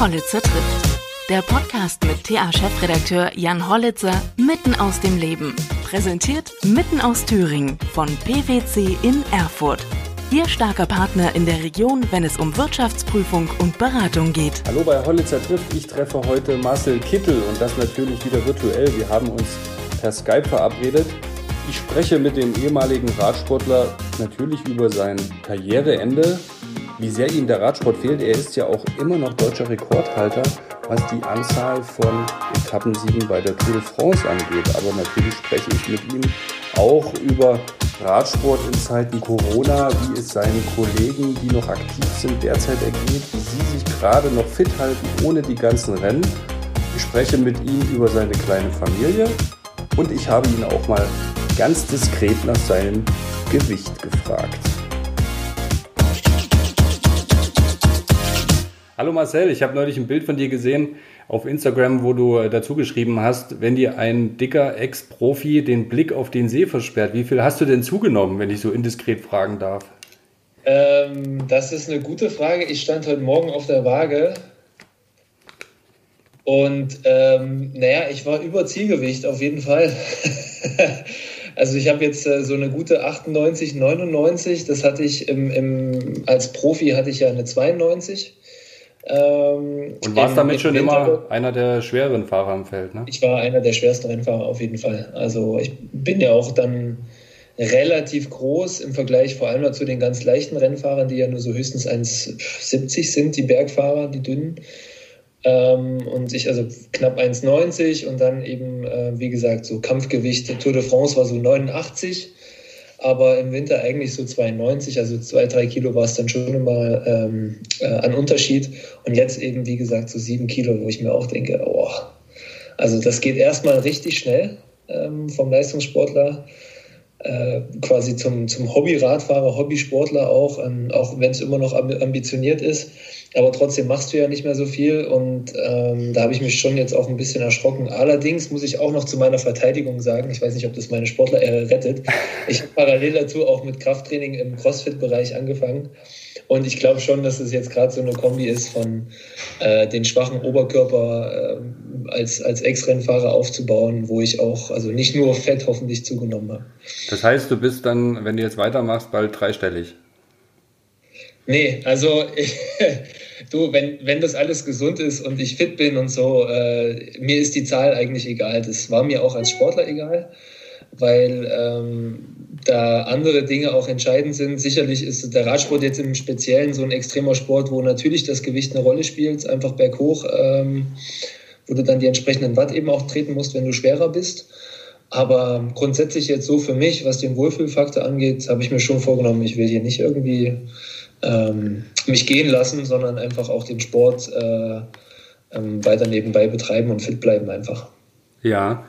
Hollitzer trifft. Der Podcast mit TA-Chefredakteur Jan Hollitzer mitten aus dem Leben. Präsentiert mitten aus Thüringen von PwC in Erfurt. Ihr starker Partner in der Region, wenn es um Wirtschaftsprüfung und Beratung geht. Hallo bei Hollitzer trifft. Ich treffe heute Marcel Kittel und das natürlich wieder virtuell. Wir haben uns per Skype verabredet. Ich spreche mit dem ehemaligen Radsportler natürlich über sein Karriereende, wie sehr ihm der Radsport fehlt. Er ist ja auch immer noch deutscher Rekordhalter, was die Anzahl von Etappensiegen bei der Tour de France angeht. Aber natürlich spreche ich mit ihm auch über Radsport in Zeiten Corona, wie es seinen Kollegen, die noch aktiv sind, derzeit ergeht, wie sie sich gerade noch fit halten ohne die ganzen Rennen. Ich spreche mit ihm über seine kleine Familie und ich habe ihn auch mal ganz diskret nach seinem Gewicht gefragt. Hallo Marcel, ich habe neulich ein Bild von dir gesehen auf Instagram, wo du äh, dazu geschrieben hast, wenn dir ein dicker Ex-Profi den Blick auf den See versperrt, wie viel hast du denn zugenommen, wenn ich so indiskret fragen darf? Ähm, das ist eine gute Frage. Ich stand heute Morgen auf der Waage und ähm, naja, ich war über Zielgewicht auf jeden Fall. also ich habe jetzt äh, so eine gute 98, 99. Das hatte ich im, im, als Profi hatte ich ja eine 92. Ähm, Und warst damit schon immer einer der schwereren Fahrer im Feld, ne? Ich war einer der schwersten Rennfahrer auf jeden Fall. Also ich bin ja auch dann relativ groß im Vergleich vor allem zu den ganz leichten Rennfahrern, die ja nur so höchstens 1,70 sind, die Bergfahrer, die dünnen. Ähm, und ich also knapp 1,90 und dann eben, äh, wie gesagt, so Kampfgewicht. Tour de France war so 89 aber im Winter eigentlich so 92, also zwei, drei Kilo war es dann schon immer ähm, äh, an Unterschied. Und jetzt eben, wie gesagt, so sieben Kilo, wo ich mir auch denke, oh, also das geht erstmal richtig schnell ähm, vom Leistungssportler äh, quasi zum, zum Hobby-Radfahrer, Hobbysportler auch, ähm, auch wenn es immer noch ambitioniert ist. Aber trotzdem machst du ja nicht mehr so viel und ähm, da habe ich mich schon jetzt auch ein bisschen erschrocken. Allerdings muss ich auch noch zu meiner Verteidigung sagen, ich weiß nicht, ob das meine Sportler rettet. Ich habe parallel dazu auch mit Krafttraining im CrossFit-Bereich angefangen. Und ich glaube schon, dass es jetzt gerade so eine Kombi ist von äh, den schwachen Oberkörper äh, als, als Ex-Rennfahrer aufzubauen, wo ich auch, also nicht nur Fett hoffentlich zugenommen habe. Das heißt, du bist dann, wenn du jetzt weitermachst, bald dreistellig. Nee, also ich, du, wenn, wenn das alles gesund ist und ich fit bin und so, äh, mir ist die Zahl eigentlich egal. Das war mir auch als Sportler egal, weil ähm, da andere Dinge auch entscheidend sind. Sicherlich ist der Radsport jetzt im Speziellen so ein extremer Sport, wo natürlich das Gewicht eine Rolle spielt, einfach berghoch, ähm, wo du dann die entsprechenden Watt eben auch treten musst, wenn du schwerer bist. Aber grundsätzlich jetzt so für mich, was den Wohlfühlfaktor angeht, habe ich mir schon vorgenommen, ich will hier nicht irgendwie ähm, mich gehen lassen, sondern einfach auch den Sport äh, ähm, weiter nebenbei betreiben und fit bleiben einfach. Ja,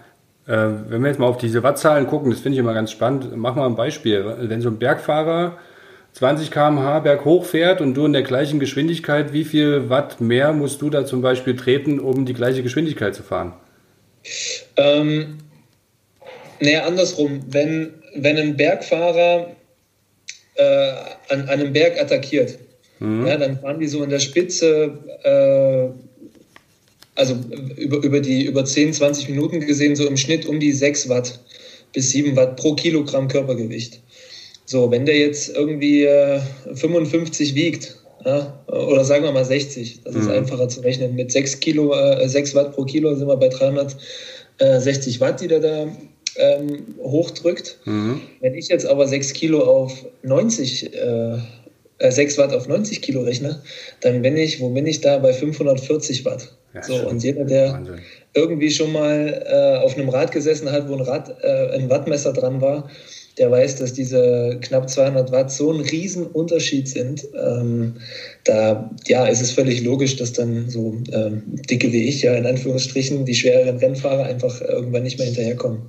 äh, wenn wir jetzt mal auf diese Wattzahlen gucken, das finde ich immer ganz spannend. Mach mal ein Beispiel. Wenn so ein Bergfahrer 20 km/h berghoch fährt und du in der gleichen Geschwindigkeit, wie viel Watt mehr musst du da zum Beispiel treten, um die gleiche Geschwindigkeit zu fahren? Ähm, naja, andersrum. Wenn, wenn ein Bergfahrer äh, an, einem Berg attackiert. Mhm. Ja, dann fahren die so in der Spitze, äh, also über, über, die, über 10, 20 Minuten gesehen, so im Schnitt um die 6 Watt bis 7 Watt pro Kilogramm Körpergewicht. So, wenn der jetzt irgendwie äh, 55 wiegt, ja, oder sagen wir mal 60, das mhm. ist einfacher zu rechnen. Mit 6, Kilo, äh, 6 Watt pro Kilo sind wir bei 360 Watt, die der da ähm, hochdrückt. Mhm. Wenn ich jetzt aber 6 Kilo auf 90, äh, 6 äh, Watt auf 90 Kilo rechne, dann bin ich, wo bin ich da? Bei 540 Watt. Ja, so, und jeder, der Wahnsinn. irgendwie schon mal äh, auf einem Rad gesessen hat, wo ein, Rad, äh, ein Wattmesser dran war, der weiß, dass diese knapp 200 Watt so ein Riesenunterschied sind. Ähm, da ja, ist es völlig logisch, dass dann so ähm, dicke wie ich, ja in Anführungsstrichen, die schwereren Rennfahrer einfach irgendwann nicht mehr hinterherkommen.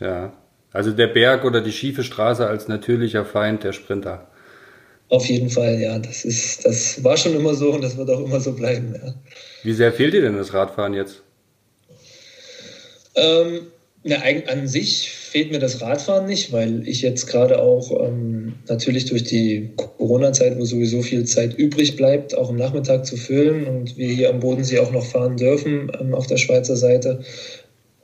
Ja, also der Berg oder die schiefe Straße als natürlicher Feind der Sprinter. Auf jeden Fall, ja. Das, ist, das war schon immer so und das wird auch immer so bleiben. Ja. Wie sehr fehlt dir denn das Radfahren jetzt? Ähm, Na, an sich fehlt mir das Radfahren nicht, weil ich jetzt gerade auch ähm, natürlich durch die Corona-Zeit, wo sowieso viel Zeit übrig bleibt, auch am Nachmittag zu füllen und wir hier am Bodensee auch noch fahren dürfen ähm, auf der Schweizer Seite,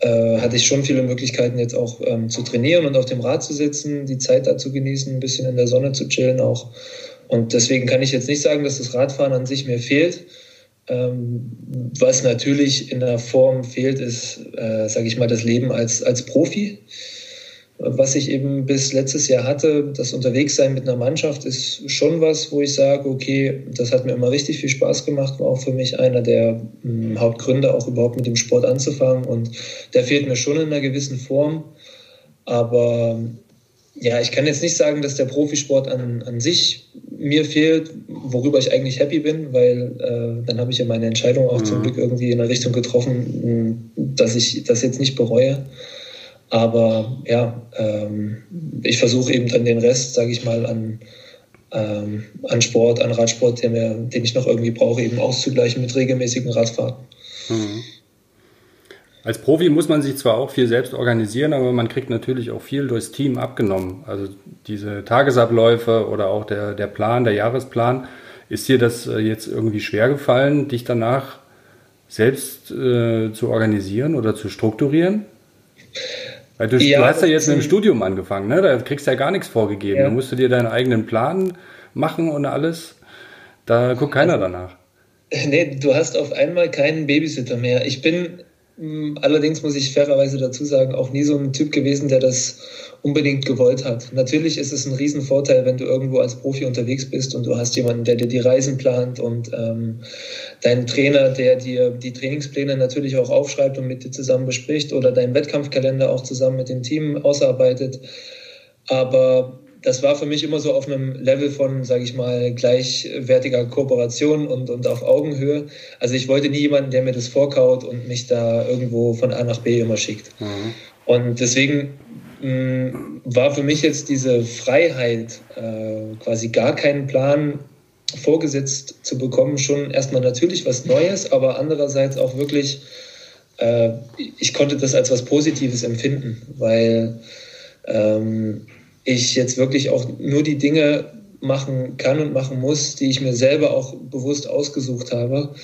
äh, hatte ich schon viele Möglichkeiten jetzt auch ähm, zu trainieren und auf dem Rad zu sitzen, die Zeit da zu genießen, ein bisschen in der Sonne zu chillen auch. Und deswegen kann ich jetzt nicht sagen, dass das Radfahren an sich mir fehlt. Ähm, was natürlich in der Form fehlt, ist, äh, sage ich mal, das Leben als, als Profi. Was ich eben bis letztes Jahr hatte, das Unterwegssein mit einer Mannschaft ist schon was, wo ich sage, okay, das hat mir immer richtig viel Spaß gemacht, war auch für mich einer der mh, hm, Hauptgründe, auch überhaupt mit dem Sport anzufangen. Und der fehlt mir schon in einer gewissen Form. Aber ja, ich kann jetzt nicht sagen, dass der Profisport an, an sich mir fehlt, worüber ich eigentlich happy bin, weil äh, dann habe ich ja meine Entscheidung auch mhm. zum Glück irgendwie in eine Richtung getroffen, dass ich das jetzt nicht bereue. Aber ja, ähm, ich versuche eben dann den Rest, sage ich mal, an, ähm, an Sport, an Radsport, der mir, den ich noch irgendwie brauche, eben auszugleichen mit regelmäßigen Radfahrten. Mhm. Als Profi muss man sich zwar auch viel selbst organisieren, aber man kriegt natürlich auch viel durchs Team abgenommen. Also diese Tagesabläufe oder auch der, der Plan, der Jahresplan. Ist dir das äh, jetzt irgendwie schwer gefallen, dich danach selbst äh, zu organisieren oder zu strukturieren? Weil du, ja, du hast ja jetzt mit dem Studium angefangen, ne? Da kriegst du ja gar nichts vorgegeben. Ja. Da musst du dir deinen eigenen Plan machen und alles. Da guckt keiner also, danach. Nee, du hast auf einmal keinen Babysitter mehr. Ich bin hm, allerdings muss ich fairerweise dazu sagen, auch nie so ein Typ gewesen, der das unbedingt gewollt hat. Natürlich ist es ein Riesenvorteil, wenn du irgendwo als Profi unterwegs bist und du hast jemanden, der dir die Reisen plant und ähm, deinen Trainer, der dir die Trainingspläne natürlich auch aufschreibt und mit dir zusammen bespricht oder deinen Wettkampfkalender auch zusammen mit dem Team ausarbeitet. Aber das war für mich immer so auf einem Level von, sage ich mal, gleichwertiger Kooperation und, und auf Augenhöhe. Also ich wollte nie jemanden, der mir das vorkaut und mich da irgendwo von A nach B immer schickt. Mhm. Und deswegen mh, mm, war für mich jetzt diese Freiheit, äh, quasi gar keinen Plan vorgesetzt zu bekommen, schon erstmal natürlich was Neues, aber andererseits auch wirklich, äh, ich konnte das als was Positives empfinden, weil ähm, ich jetzt wirklich auch nur die Dinge machen kann und machen muss, die ich mir selber auch bewusst ausgesucht habe.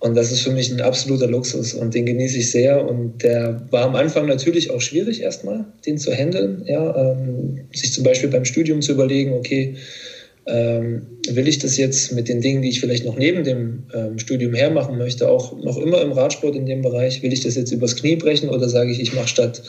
Und das ist für mich ein absoluter Luxus und den genieße ich sehr. Und der war am Anfang natürlich auch schwierig erstmal, den zu handeln. Ja, ähm, sich zum Beispiel beim Studium zu überlegen, okay, ähm, will ich das jetzt mit den Dingen, die ich vielleicht noch neben dem ähm, Studium hermachen möchte, auch noch immer im Radsport in dem Bereich, will ich das jetzt übers Knie brechen oder sage ich, ich mache statt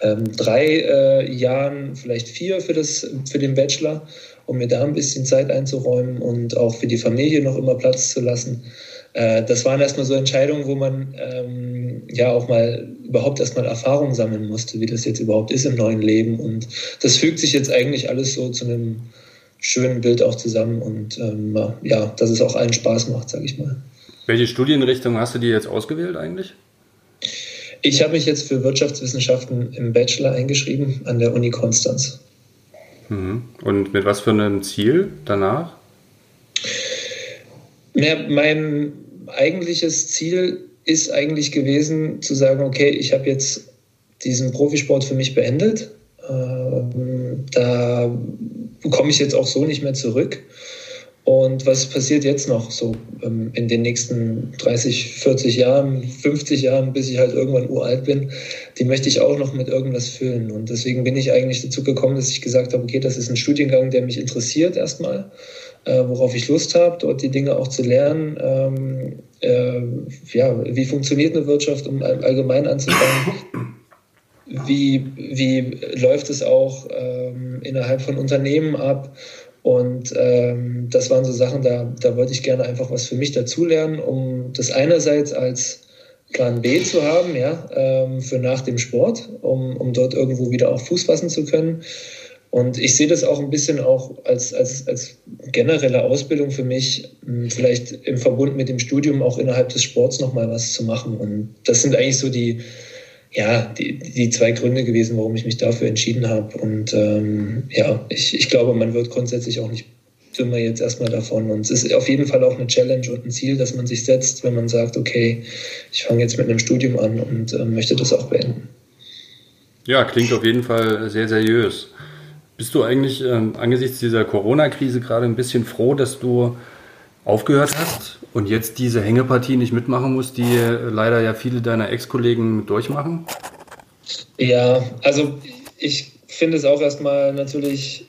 ähm, drei äh, Jahren vielleicht vier für, das, für den Bachelor, um mir da ein bisschen Zeit einzuräumen und auch für die Familie noch immer Platz zu lassen. Äh, das waren erstmal so Entscheidungen, wo man ähm, ja auch mal überhaupt erstmal Erfahrung sammeln musste, wie das jetzt überhaupt ist im neuen Leben. Und das fügt sich jetzt eigentlich alles so zu einem schönen Bild auch zusammen und ähm, ja, dass es auch allen Spaß macht, sage ich mal. Welche Studienrichtung hast du dir jetzt ausgewählt eigentlich? Ich habe mich jetzt für Wirtschaftswissenschaften im Bachelor eingeschrieben an der Uni Konstanz. Mhm. Und mit was für einem Ziel danach? Ja, mein eigentliches Ziel ist eigentlich gewesen zu sagen, okay, ich habe jetzt diesen Profisport für mich beendet. Ähm, da komme ich jetzt auch so nicht mehr zurück. Und was passiert jetzt noch so ähm, in den nächsten 30, 40 Jahren, 50 Jahren, bis ich halt irgendwann uralt bin, die möchte ich auch noch mit irgendwas füllen. Und deswegen bin ich eigentlich dazu gekommen, dass ich gesagt habe, okay, das ist ein Studiengang, der mich interessiert erstmal, äh, worauf ich Lust habe, dort die Dinge auch zu lernen. Ähm, äh, ja, wie funktioniert eine Wirtschaft, um allgemein anzufangen? Wie, wie läuft es auch ähm, innerhalb von Unternehmen ab. Und ähm, das waren so Sachen, da, da wollte ich gerne einfach was für mich dazulernen, um das einerseits als Plan B zu haben, ja, ähm, für nach dem Sport, um, um dort irgendwo wieder auch Fuß fassen zu können. Und ich sehe das auch ein bisschen auch als, als, als generelle Ausbildung für mich, hm, vielleicht im Verbund mit dem Studium auch innerhalb des Sports nochmal was zu machen. Und das sind eigentlich so die, ja, die, die zwei Gründe gewesen, warum ich mich dafür entschieden habe. Und ähm, ja, ich, ich glaube, man wird grundsätzlich auch nicht dümmer jetzt erstmal davon. Und es ist auf jeden Fall auch eine Challenge und ein Ziel, dass man sich setzt, wenn man sagt, okay, ich fange jetzt mit einem Studium an und äh, möchte das auch beenden. Ja, klingt auf jeden Fall sehr seriös. Bist du eigentlich ähm, angesichts dieser Corona-Krise gerade ein bisschen froh, dass du aufgehört hast und jetzt diese Hängepartie nicht mitmachen musst, die äh, leider ja viele deiner Ex-Kollegen durchmachen? Ja, also ich finde es auch erstmal natürlich,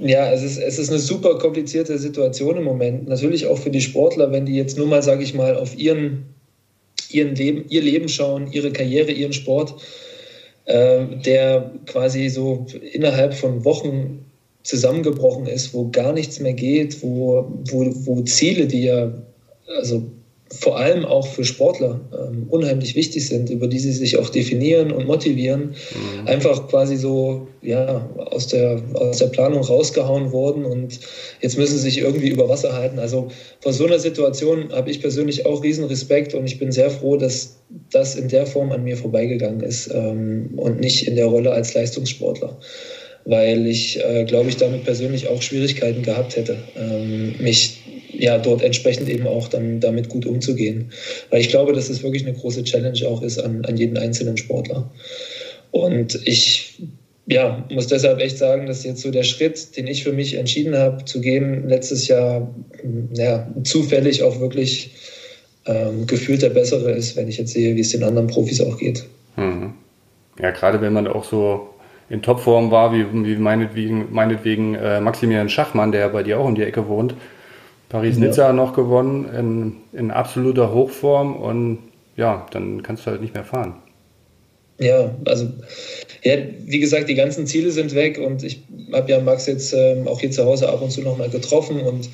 ja, es ist, es ist eine super komplizierte Situation im Moment. Natürlich auch für die Sportler, wenn die jetzt nur mal, sage ich mal, auf ihren, ihren Leben, ihr Leben schauen, ihre Karriere, ihren Sport äh, der quasi so innerhalb von Wochen zusammengebrochen ist, wo gar nichts mehr geht, wo, wo, wo Ziele, die ja also vor allem auch für Sportler ähm, unheimlich wichtig sind, über die sie sich auch definieren und motivieren, mhm. einfach quasi so ja, aus, der, aus der Planung rausgehauen wurden und jetzt müssen sie sich irgendwie über Wasser halten. Also vor so einer Situation habe ich persönlich auch riesen Respekt und ich bin sehr froh, dass das in der Form an mir vorbeigegangen ist ähm, und nicht in der Rolle als Leistungssportler weil ich, äh, glaube ich, damit persönlich auch Schwierigkeiten gehabt hätte, ähm, mich ja, dort entsprechend eben auch dann damit gut umzugehen. Weil ich glaube, dass es wirklich eine große Challenge auch ist an, an jeden einzelnen Sportler. Und ich ja, muss deshalb echt sagen, dass jetzt so der Schritt, den ich für mich entschieden habe, zu gehen, letztes Jahr ja, zufällig auch wirklich ähm, gefühlt der bessere ist, wenn ich jetzt sehe, wie es den anderen Profis auch geht. Mhm. Ja, gerade wenn man auch so in Topform war, wie, wie meinetwegen, meinetwegen äh, Maximilian Schachmann, der bei dir auch um die Ecke wohnt, Paris-Nizza ja. noch gewonnen in, in absoluter Hochform und ja, dann kannst du halt nicht mehr fahren. Ja, also ja, wie gesagt, die ganzen Ziele sind weg und ich habe ja Max jetzt ähm, auch hier zu Hause ab und zu noch mal getroffen und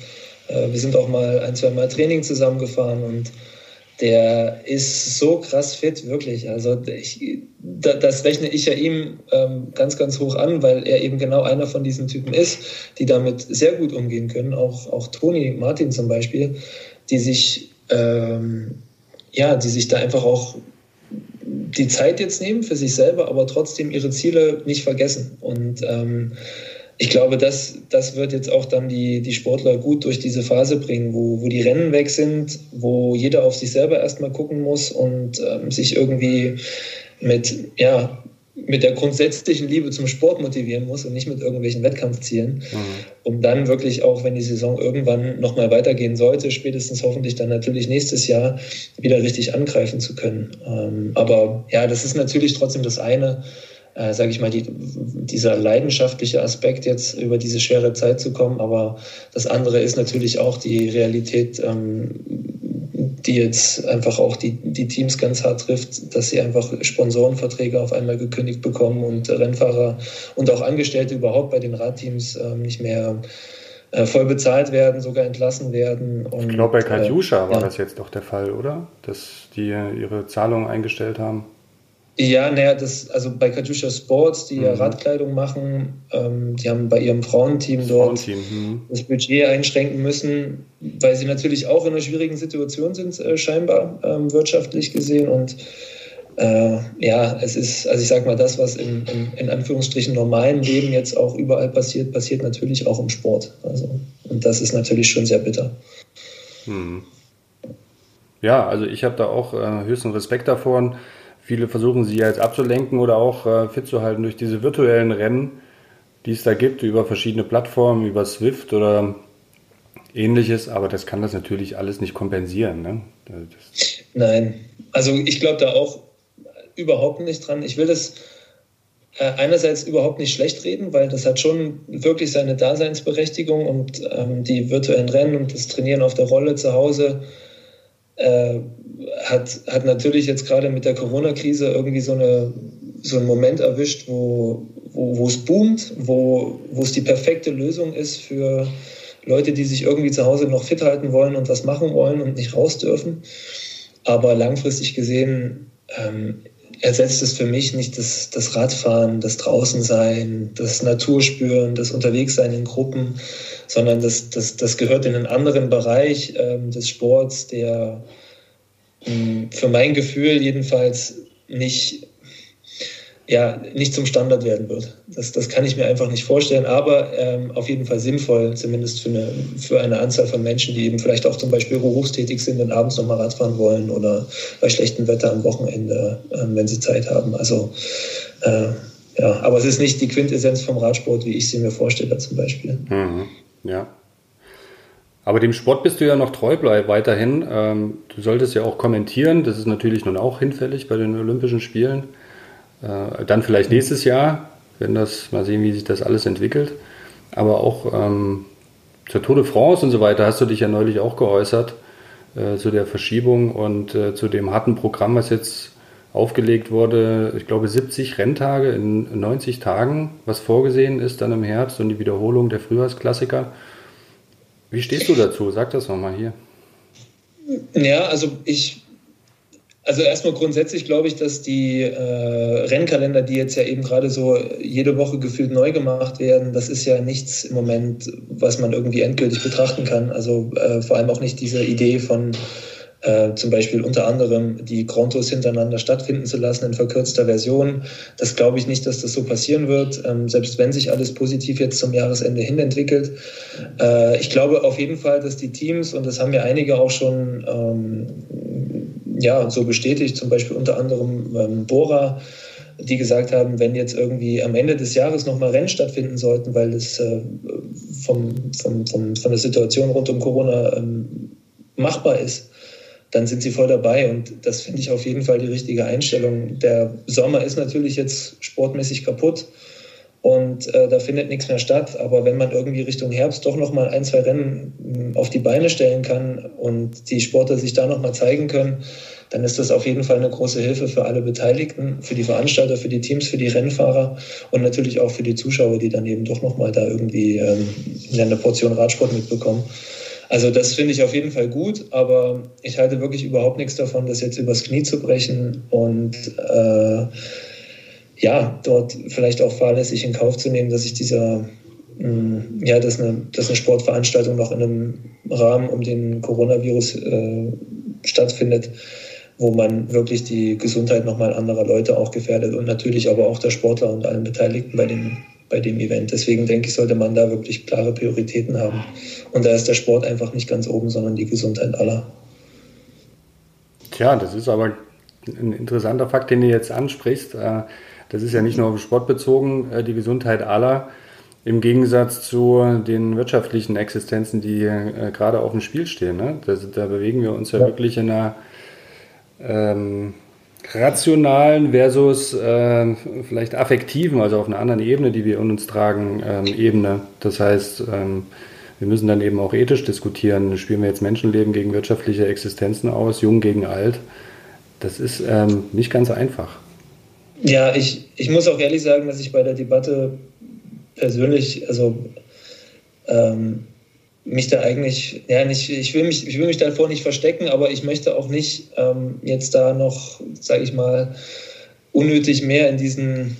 äh, wir sind auch mal ein, zwei Mal Training zusammengefahren und der ist so krass fit, wirklich. Also ich, das rechne ich ja ihm ähm, ganz, ganz hoch an, weil er eben genau einer von diesen Typen ist, die damit sehr gut umgehen können. Auch, auch Toni Martin zum Beispiel, die sich, ähm, ja, die sich da einfach auch die Zeit jetzt nehmen für sich selber, aber trotzdem ihre Ziele nicht vergessen. Und ähm, ich glaube, das, das wird jetzt auch dann die, die Sportler gut durch diese Phase bringen, wo, wo die Rennen weg sind, wo jeder auf sich selber erstmal gucken muss und ähm, sich irgendwie mit, ja, mit der grundsätzlichen Liebe zum Sport motivieren muss und nicht mit irgendwelchen Wettkampfzielen, mhm. um dann wirklich auch, wenn die Saison irgendwann nochmal weitergehen sollte, spätestens hoffentlich dann natürlich nächstes Jahr wieder richtig angreifen zu können. Ähm, aber ja, das ist natürlich trotzdem das eine, äh, sage ich mal, die, dieser leidenschaftliche Aspekt jetzt über diese schwere Zeit zu kommen. Aber das andere ist natürlich auch die Realität, ähm, die jetzt einfach auch die, die Teams ganz hart trifft, dass sie einfach Sponsorenverträge auf einmal gekündigt bekommen und Rennfahrer und auch Angestellte überhaupt bei den Radteams ähm, nicht mehr äh, voll bezahlt werden, sogar entlassen werden. Und, ich glaube, bei Katjuscha äh, war ja. das jetzt doch der Fall, oder? Dass die ihre Zahlungen eingestellt haben. Ja, naja, das, also bei Katjuscha Sports, die mhm. ja Radkleidung machen, ähm, die haben bei ihrem Frauenteam dort Frauenteam, mhm. das Budget einschränken müssen, weil sie natürlich auch in einer schwierigen Situation sind, äh, scheinbar ähm, wirtschaftlich gesehen. Und äh, ja, es ist, also ich sag mal, das, was im, im, in Anführungsstrichen normalen Leben jetzt auch überall passiert, passiert natürlich auch im Sport. Also, und das ist natürlich schon sehr bitter. Mhm. Ja, also ich habe da auch äh, höchsten Respekt davor. Viele versuchen sie jetzt abzulenken oder auch äh, fit zu halten durch diese virtuellen Rennen, die es da gibt, über verschiedene Plattformen, über Swift oder ähnliches, aber das kann das natürlich alles nicht kompensieren. Ne? Nein, also ich glaube da auch überhaupt nicht dran. Ich will das äh, einerseits überhaupt nicht schlecht reden, weil das hat schon wirklich seine Daseinsberechtigung und ähm, die virtuellen Rennen und das Trainieren auf der Rolle zu Hause äh, hat, hat natürlich jetzt gerade mit der Corona-Krise irgendwie so, eine, so einen Moment erwischt, wo, wo, es boomt, wo es die perfekte Lösung ist für Leute, die sich irgendwie zu Hause noch fit halten wollen und was machen wollen und nicht raus dürfen. Aber langfristig gesehen ähm, ersetzt es für mich nicht das, das Radfahren, das Draußensein, das Naturspüren, das Unterwegssein in Gruppen, sondern das, das, das gehört in einen anderen Bereich ähm, des Sports, der ähm, für mein Gefühl jedenfalls nicht, ja, nicht zum Standard werden wird. Das, das kann ich mir einfach nicht vorstellen, aber ähm, auf jeden Fall sinnvoll, zumindest für eine, für eine Anzahl von Menschen, die eben vielleicht auch zum Beispiel berufstätig sind und abends nochmal Radfahren wollen oder bei schlechtem Wetter am Wochenende, ähm, wenn sie Zeit haben. Also äh, ja, aber es ist nicht die Quintessenz vom Radsport, wie ich sie mir vorstelle zum Beispiel. Mhm. Ja. Aber dem Sport bist du ja noch treu bleib weiterhin. Ähm, du solltest ja auch kommentieren. Das ist natürlich nun auch hinfällig bei den Olympischen Spielen. Äh, dann vielleicht nächstes Jahr, wenn das, mal sehen, wie sich das alles entwickelt. Aber auch ähm, zur Tour de France und so weiter hast du dich ja neulich auch geäußert, äh, zu der Verschiebung und äh, zu dem harten Programm, was jetzt aufgelegt wurde. Ich glaube, 70 Renntage in 90 Tagen, was vorgesehen ist dann im Herbst und die Wiederholung der Frühjahrsklassiker. Wie stehst du dazu? Sag das nochmal hier. Ja, also ich also erstmal grundsätzlich glaube ich, dass die äh, Rennkalender, die jetzt ja eben gerade so jede Woche gefühlt neu gemacht werden, das ist ja nichts im Moment, was man irgendwie endgültig betrachten kann. Also äh, vor allem auch nicht diese Idee von äh, zum Beispiel unter anderem die Grontos hintereinander stattfinden zu lassen in verkürzter Version. Das glaube ich nicht, dass das so passieren wird, ähm, selbst wenn sich alles positiv jetzt zum Jahresende hin entwickelt. Äh, ich glaube auf jeden Fall, dass die Teams, und das haben ja einige auch schon ähm, ja, so bestätigt, zum Beispiel unter anderem ähm, Bora, die gesagt haben, wenn jetzt irgendwie am Ende des Jahres nochmal Rennen stattfinden sollten, weil es äh, vom, vom, vom, von der Situation rund um Corona ähm, machbar ist, dann sind sie voll dabei. Und das finde ich auf jeden Fall die richtige Einstellung. Der Sommer ist natürlich jetzt sportmäßig kaputt und äh, da findet nichts mehr statt. Aber wenn man irgendwie Richtung Herbst doch noch mal ein, zwei Rennen hm, auf die Beine stellen kann und die Sportler sich da noch mal zeigen können, dann ist das auf jeden Fall eine große Hilfe für alle Beteiligten, für die Veranstalter, für die Teams, für die Rennfahrer und natürlich auch für die Zuschauer, die dann eben doch noch mal da irgendwie ähm, eine Portion Radsport mitbekommen. Also das finde ich auf jeden Fall gut, aber ich halte wirklich überhaupt nichts davon, das jetzt übers Knie zu brechen und äh, ja, dort vielleicht auch fahrlässig in Kauf zu nehmen, dass sich dieser, mh, mm, ja, dass eine, dass eine Sportveranstaltung noch in einem Rahmen um den Coronavirus äh, stattfindet, wo man wirklich die Gesundheit nochmal anderer Leute auch gefährdet und natürlich aber auch der Sportler und allen Beteiligten bei dem, bei dem Event. Deswegen denke ich, sollte man da wirklich klare Prioritäten haben. Und da ist der Sport einfach nicht ganz oben, sondern die Gesundheit aller. Tja, das ist aber ein interessanter Fakt, den du jetzt ansprichst. Äh, das ist ja nicht nur auf Sport bezogen, äh, die Gesundheit aller, im Gegensatz zu den wirtschaftlichen Existenzen, die äh, gerade auf dem Spiel stehen. Ne? Da, da, bewegen wir uns ja, ja. wirklich in einer ähm, rationalen versus äh, vielleicht affektiven, also auf einer anderen Ebene, die wir in uns tragen, ähm, Ebene. Das heißt, ähm, wir müssen dann eben auch ethisch diskutieren. Spielen wir jetzt Menschenleben gegen wirtschaftliche Existenzen aus, jung gegen alt? Das ist ähm, nicht ganz einfach. Ja, ich, ich muss auch ehrlich sagen, dass ich bei der Debatte persönlich, also ähm, mich da eigentlich, ja, nicht, ich will mich, ich will mich davor nicht verstecken, aber ich möchte auch nicht ähm, jetzt da noch, sage ich mal, unnötig mehr in diesen,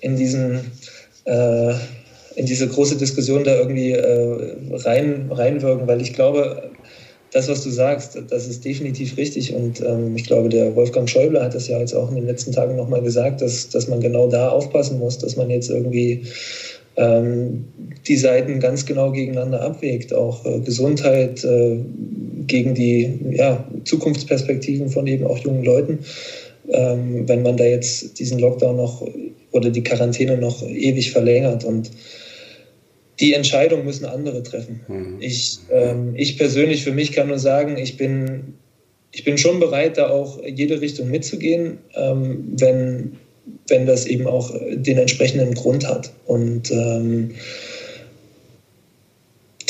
in diesen, äh, in diese große Diskussion da irgendwie äh, rein, reinwirken, weil ich glaube, das, was du sagst, das ist definitiv richtig. Und ähm, ich glaube, der Wolfgang Schäuble hat das ja jetzt auch in den letzten Tagen nochmal gesagt, dass, dass man genau da aufpassen muss, dass man jetzt irgendwie ähm, die Seiten ganz genau gegeneinander abwägt. Auch äh, Gesundheit äh, gegen die ja, Zukunftsperspektiven von eben auch jungen Leuten. Ähm, wenn man da jetzt diesen Lockdown noch oder die Quarantäne noch ewig verlängert. Und die Entscheidung müssen andere treffen. Mhm. Ich, ähm, ich persönlich für mich kann nur sagen, ich bin, ich bin schon bereit, da auch jede Richtung mitzugehen, ähm, wenn, wenn das eben auch den entsprechenden Grund hat. Und ähm,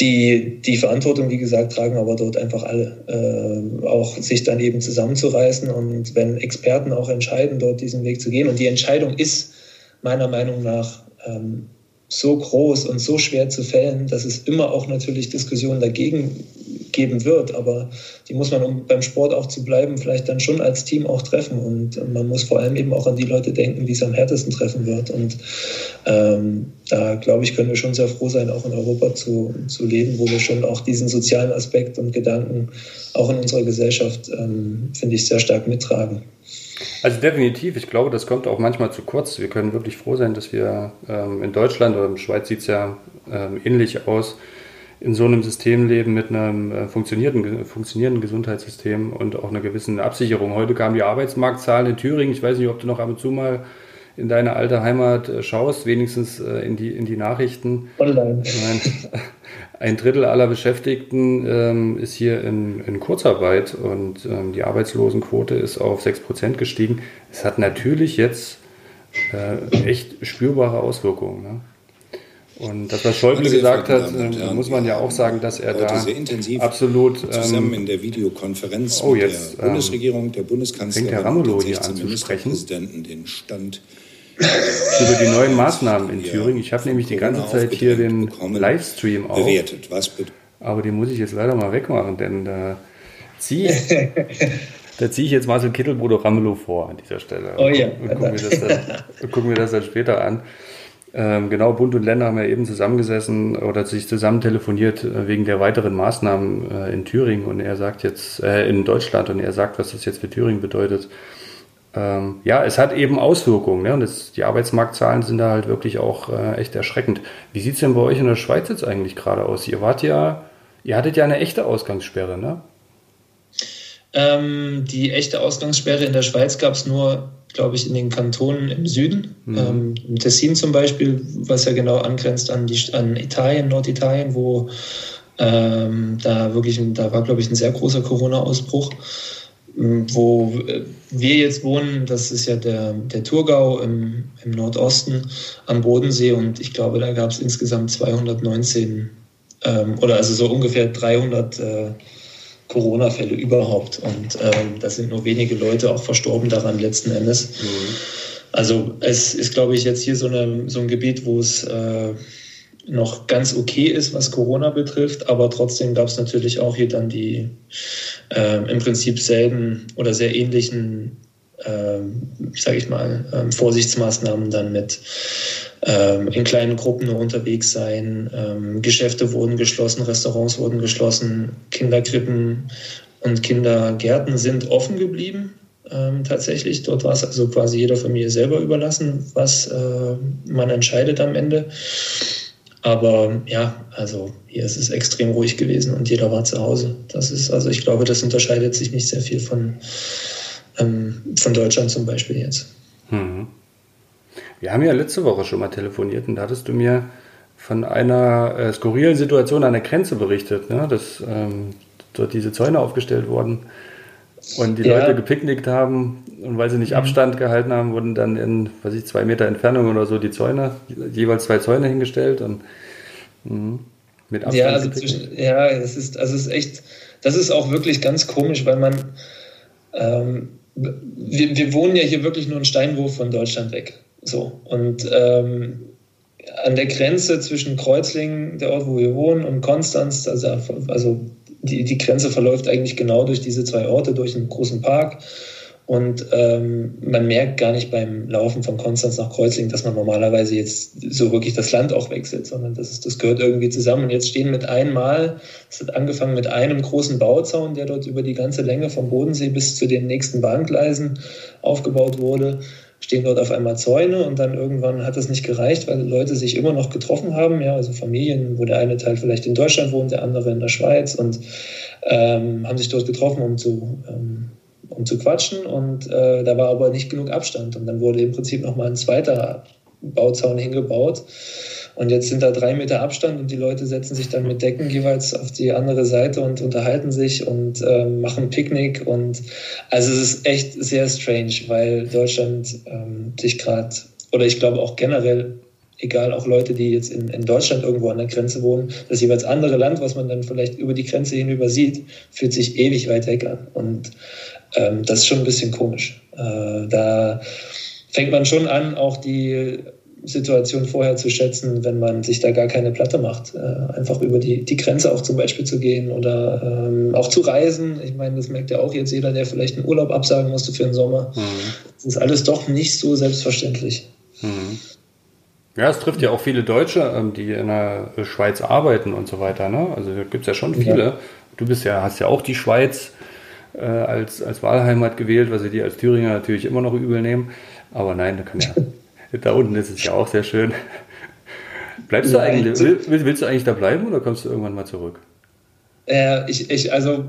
die, die Verantwortung, wie gesagt, tragen aber dort einfach alle. Äh, auch sich dann eben zusammenzureißen und wenn Experten auch entscheiden, dort diesen Weg zu gehen. Und die Entscheidung ist meiner Meinung nach ähm, so groß und so schwer zu fällen, dass es immer auch natürlich Diskussionen dagegen geben wird. Aber die muss man, um beim Sport auch zu bleiben, vielleicht dann schon als Team auch treffen. Und man muss vor allem eben auch an die Leute denken, die es am härtesten treffen wird. Und ähm, da, glaube ich, können wir schon sehr froh sein, auch in Europa zu, zu leben, wo wir schon auch diesen sozialen Aspekt und Gedanken auch in unserer Gesellschaft, ähm, finde ich, sehr stark mittragen. Also definitiv, ich glaube, das kommt auch manchmal zu kurz. Wir können wirklich froh sein, dass wir ähm, in Deutschland oder in der Schweiz sieht es ja ähm, ähnlich aus, in so einem System leben mit einem äh, funktionierenden, funktionierenden Gesundheitssystem und auch einer gewissen Absicherung. Heute kamen die Arbeitsmarktzahlen in Thüringen. Ich weiß nicht, ob du noch ab und zu mal in deine alte Heimat äh, schaust, wenigstens äh, in, die, in die Nachrichten. Online. Ein Drittel aller Beschäftigten ähm, ist hier in, in Kurzarbeit und ähm, die Arbeitslosenquote ist auf 6% gestiegen. Es hat natürlich jetzt äh, echt spürbare Auswirkungen. Ne? Und das, was Schäuble gesagt hat, äh, muss man ja auch sagen, dass er da absolut zusammen ähm, in der Videokonferenz oh, jetzt, der Bundesregierung, der Bundeskanzlerin, der Ramelow hier anzusprechen. den Stand über die neuen Maßnahmen in Thüringen. Ich habe nämlich die ganze Zeit hier den Livestream auf. Bewertet. Was? Aber den muss ich jetzt leider mal wegmachen, denn da ziehe ich, da zieh ich jetzt Marcel Kittelbruder Ramelow vor an dieser Stelle. Oh ja. Und gucken wir das dann, gucken wir das dann später an. Ähm, genau, Bund und Länder haben ja eben zusammengesessen oder sich zusammen telefoniert äh, wegen der weiteren Maßnahmen äh, in Thüringen und er sagt jetzt, äh, in Deutschland und er sagt, was das jetzt für Thüringen bedeutet. Ähm, ja, es hat eben Auswirkungen ne? und das, die Arbeitsmarktzahlen sind da halt wirklich auch äh, echt erschreckend. Wie sieht es denn bei euch in der Schweiz jetzt eigentlich gerade aus? Ihr wart ja, ihr hattet ja eine echte Ausgangssperre, ne? Ähm, die echte Ausgangssperre in der Schweiz gab es nur glaube ich, in den Kantonen im Süden. Mhm. Ähm, Im Tessin zum Beispiel, was ja genau angrenzt an, die, an Italien, Norditalien, wo ähm, da wirklich, da war, glaube ich, ein sehr großer Corona-Ausbruch. Ähm, wo wir jetzt wohnen, das ist ja der, der Thurgau im, im Nordosten am Bodensee und ich glaube, da gab es insgesamt 219 ähm, oder also so ungefähr 300 äh, Corona-Fälle überhaupt. Und ähm, da sind nur wenige Leute auch verstorben daran letzten Endes. Mhm. Also es ist, glaube ich, jetzt hier so, eine, so ein Gebiet, wo es äh, noch ganz okay ist, was Corona betrifft, aber trotzdem gab es natürlich auch hier dann die äh, im Prinzip selben oder sehr ähnlichen, äh, sage ich mal, äh, Vorsichtsmaßnahmen dann mit ähm, in kleinen Gruppen nur unterwegs sein. Ähm, Geschäfte wurden geschlossen, Restaurants wurden geschlossen, Kinderkrippen und Kindergärten sind offen geblieben. Ähm, tatsächlich. Dort war es also quasi jeder Familie selber überlassen, was äh, man entscheidet am Ende. Aber ja, also hier ist es extrem ruhig gewesen und jeder war zu Hause. Das ist, also ich glaube, das unterscheidet sich nicht sehr viel von, ähm, von Deutschland zum Beispiel jetzt. Mhm. Wir haben ja letzte Woche schon mal telefoniert und da hattest du mir von einer äh, skurrilen Situation an der Grenze berichtet, ne? dass ähm, dort diese Zäune aufgestellt wurden und die ja. Leute gepicknickt haben und weil sie nicht mhm. Abstand gehalten haben, wurden dann in, weiß ich, zwei Meter Entfernung oder so die Zäune, jeweils zwei Zäune hingestellt und mh, mit Abstand. Ja, also zwischen, ja, es ist, also es ist echt, das ist auch wirklich ganz komisch, weil man, ähm, wir, wir wohnen ja hier wirklich nur einen Steinwurf von Deutschland weg. So, und ähm, an der Grenze zwischen Kreuzlingen, der Ort, wo wir wohnen, und Konstanz, also, also die, die Grenze verläuft eigentlich genau durch diese zwei Orte, durch einen großen Park. Und ähm, man merkt gar nicht beim Laufen von Konstanz nach Kreuzlingen, dass man normalerweise jetzt so wirklich das Land auch wechselt, sondern das, ist, das gehört irgendwie zusammen. Und jetzt stehen mit einmal, es hat angefangen mit einem großen Bauzaun, der dort über die ganze Länge vom Bodensee bis zu den nächsten Bahngleisen aufgebaut wurde stehen dort auf einmal Zäune und dann irgendwann hat das nicht gereicht, weil Leute sich immer noch getroffen haben, ja, also Familien, wo der eine Teil vielleicht in Deutschland wohnt, der andere in der Schweiz und ähm, haben sich dort getroffen, um zu, ähm, um zu quatschen und äh, da war aber nicht genug Abstand und dann wurde im Prinzip nochmal ein zweiter Bauzaun hingebaut und jetzt sind da drei Meter Abstand und die Leute setzen sich dann mit Decken jeweils auf die andere Seite und unterhalten sich und ähm, machen Picknick. Und also es ist echt sehr strange, weil Deutschland ähm, sich gerade, oder ich glaube auch generell, egal auch Leute, die jetzt in, in Deutschland irgendwo an der Grenze wohnen, das jeweils andere Land, was man dann vielleicht über die Grenze hinüber sieht, fühlt sich ewig weit weg an. Und ähm, das ist schon ein bisschen komisch. Äh, da fängt man schon an, auch die Situation vorher zu schätzen, wenn man sich da gar keine Platte macht. Äh, einfach über die, die Grenze auch zum Beispiel zu gehen oder ähm, auch zu reisen. Ich meine, das merkt ja auch jetzt jeder, der vielleicht einen Urlaub absagen musste für den Sommer. Mhm. Das ist alles doch nicht so selbstverständlich. Mhm. Ja, es trifft ja auch viele Deutsche, ähm, die in der Schweiz arbeiten und so weiter. Ne? Also da gibt es ja schon viele. Ja. Du bist ja, hast ja auch die Schweiz äh, als, als Wahlheimat gewählt, was sie die als Thüringer natürlich immer noch übel nehmen. Aber nein, da kann ja. da unten ist es ja auch sehr schön. Bleibst du eigentlich, willst, willst du eigentlich da bleiben oder kommst du irgendwann mal zurück? Äh, ich, ich, also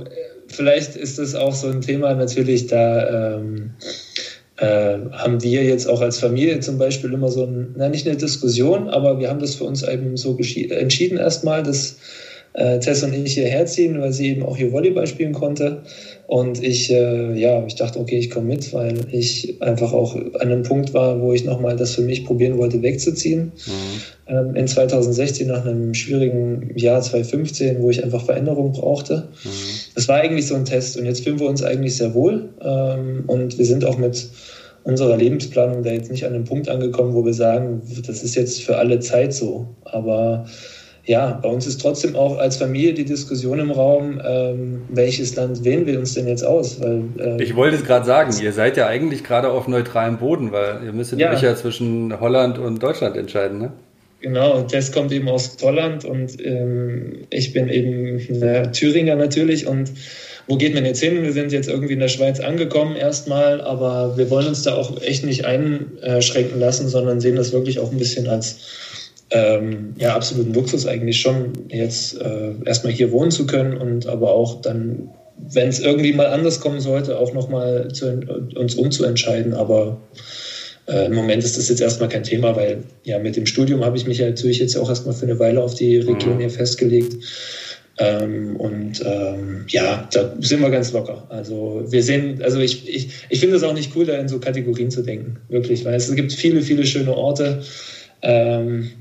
vielleicht ist das auch so ein Thema natürlich, da ähm, äh, haben wir jetzt auch als Familie zum Beispiel immer so ein, na nicht eine Diskussion, aber wir haben das für uns eben so entschieden erstmal, dass äh, Tess und ich hierher ziehen, weil sie eben auch hier Volleyball spielen konnte. Und ich, äh, ja, ich dachte, okay, ich komme mit, weil ich einfach auch an einem Punkt war, wo ich nochmal das für mich probieren wollte, wegzuziehen. Mhm. Ähm, in 2016 nach einem schwierigen Jahr 2015, wo ich einfach Veränderung brauchte. Mhm. Das war eigentlich so ein Test und jetzt fühlen wir uns eigentlich sehr wohl. Ähm, und wir sind auch mit unserer Lebensplanung da jetzt nicht an einem Punkt angekommen, wo wir sagen, das ist jetzt für alle Zeit so. Aber ja, bei uns ist trotzdem auch als Familie die Diskussion im Raum, ähm, welches Land wählen wir uns denn jetzt aus? Weil, äh, ich wollte es gerade sagen, ihr seid ja eigentlich gerade auf neutralem Boden, weil ihr müsstet ja. euch ja zwischen Holland und Deutschland entscheiden, ne? Genau, Tess kommt eben aus Holland und ähm, ich bin eben na, Thüringer natürlich und wo geht man jetzt hin? Wir sind jetzt irgendwie in der Schweiz angekommen erstmal, aber wir wollen uns da auch echt nicht einschränken lassen, sondern sehen das wirklich auch ein bisschen als ähm, ja, absoluten Luxus eigentlich schon, jetzt äh, erstmal hier wohnen zu können und aber auch dann, wenn es irgendwie mal anders kommen sollte, auch nochmal uns umzuentscheiden. Aber äh, im Moment ist das jetzt erstmal kein Thema, weil ja mit dem Studium habe ich mich ja natürlich jetzt auch erstmal für eine Weile auf die Region mhm. hier festgelegt. Ähm, und ähm, ja, da sind wir ganz locker. Also wir sehen, also ich, ich, ich finde es auch nicht cool, da in so Kategorien zu denken, wirklich, weil es gibt viele, viele schöne Orte. Ähm,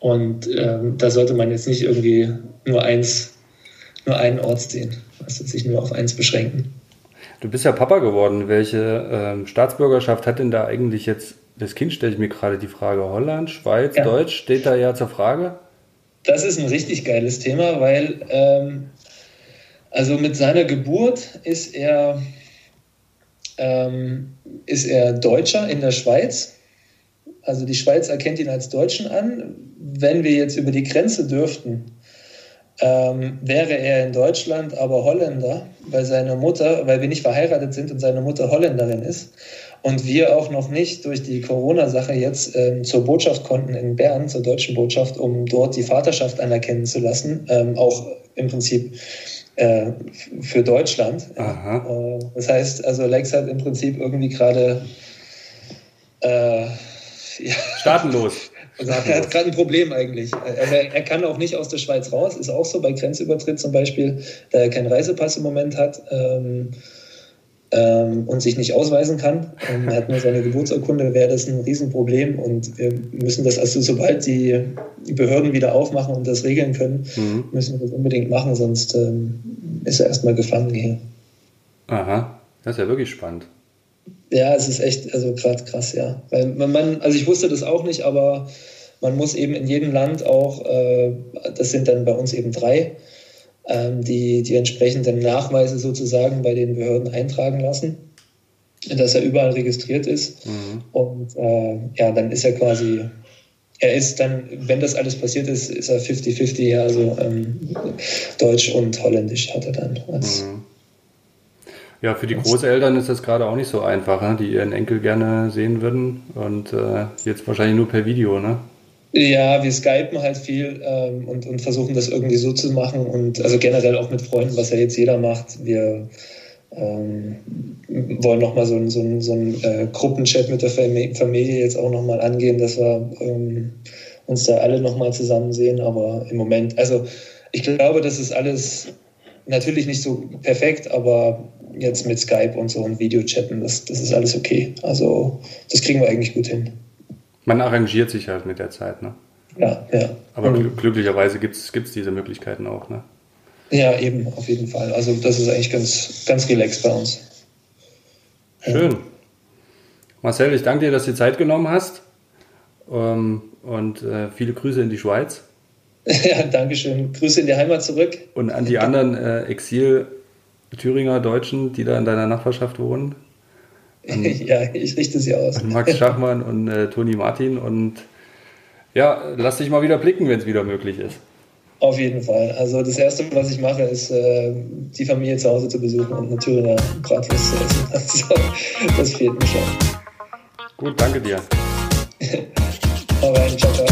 und ähm, da sollte man jetzt nicht irgendwie nur eins, nur einen Ort sehen, also sich nur auf eins beschränken. Du bist ja Papa geworden. Welche ähm, Staatsbürgerschaft hat denn da eigentlich jetzt das Kind, stelle ich mir gerade die Frage, Holland, Schweiz, ja. Deutsch, steht da ja zur Frage? Das ist ein richtig geiles Thema, weil ähm, also mit seiner Geburt ist er, ähm, ist er Deutscher in der Schweiz also die Schweiz erkennt ihn als Deutschen an. Wenn wir jetzt über die Grenze dürften, ähm, wäre er in Deutschland aber Holländer, weil seine Mutter, weil wir nicht verheiratet sind und seine Mutter Holländerin ist und wir auch noch nicht durch die Corona-Sache jetzt ähm, zur Botschaft konnten in Bern, zur deutschen Botschaft, um dort die Vaterschaft anerkennen zu lassen, ähm, auch im Prinzip äh, für Deutschland. Äh, das heißt, also Lex hat im Prinzip irgendwie gerade äh, ja. Staatenlos. Also er hat gerade ein Problem eigentlich. Er, er, kann auch nicht aus der Schweiz raus, ist auch so bei Grenzübertritt zum Beispiel, da er keinen Reisepass im Moment hat ähm, ähm, und sich nicht ausweisen kann. Ähm, er hat nur seine Geburtsurkunde, wäre das ein Riesenproblem und wir müssen das, also sobald die, Behörden wieder aufmachen und das regeln können, mhm. müssen wir das unbedingt machen, sonst ähm, ist er erstmal gefangen hier. Aha, das ist ja wirklich spannend. Ja, es ist echt, also gerade krass, ja. Weil man, also ich wusste das auch nicht, aber man muss eben in jedem Land auch, äh, das sind dann bei uns eben drei, ähm, die, die entsprechenden Nachweise sozusagen bei den Behörden eintragen lassen, dass er überall registriert ist. Mhm. Und äh, ja, dann ist er quasi, er ist dann, wenn das alles passiert ist, ist er 50-50, also ähm, Deutsch und Holländisch hat er dann als. Mhm ja, für die Großeltern ist das gerade auch nicht so einfach, ne? die ihren Enkel gerne sehen würden und äh, jetzt wahrscheinlich nur per Video, ne? Ja, wir skypen halt viel ähm, und, und versuchen das irgendwie so zu machen und also generell auch mit Freunden, was ja jetzt jeder macht. Wir ähm, wollen nochmal so, einen so, so einen äh, Gruppenchat mit der Familie jetzt auch nochmal angehen, dass wir ähm, uns da alle nochmal zusammen sehen. Aber im Moment, also ich glaube, das ist alles natürlich nicht so perfekt, aber jetzt mit Skype und so und Videochatten, das, das ist alles okay. Also das kriegen wir eigentlich gut hin. Man arrangiert sich halt mit der Zeit, ne? Ja, ja. Aber mhm. glücklicherweise gibt es diese Möglichkeiten auch, ne? Ja, eben, auf jeden Fall. Also das ist eigentlich ganz, ganz relaxed bei uns. Schön. Ja. Marcel, ich danke dir, dass du dir Zeit genommen hast. Ähm, und äh, viele Grüße in die Schweiz. Ja, danke schön. Grüße in die Heimat zurück. Und an die anderen äh, Exil- Thüringer Deutschen, die da in deiner Nachbarschaft wohnen. An, ja, ich richte sie aus. Max Schachmann und äh, Toni Martin. Und ja, lass dich mal wieder blicken, wenn es wieder möglich ist. Auf jeden Fall. Also das Erste, was ich mache, ist, äh, die Familie zu Hause zu besuchen und eine Thüringer Bratwurst zu essen. Also, das fehlt mir schon. Gut, danke dir. Rein, ciao, ciao.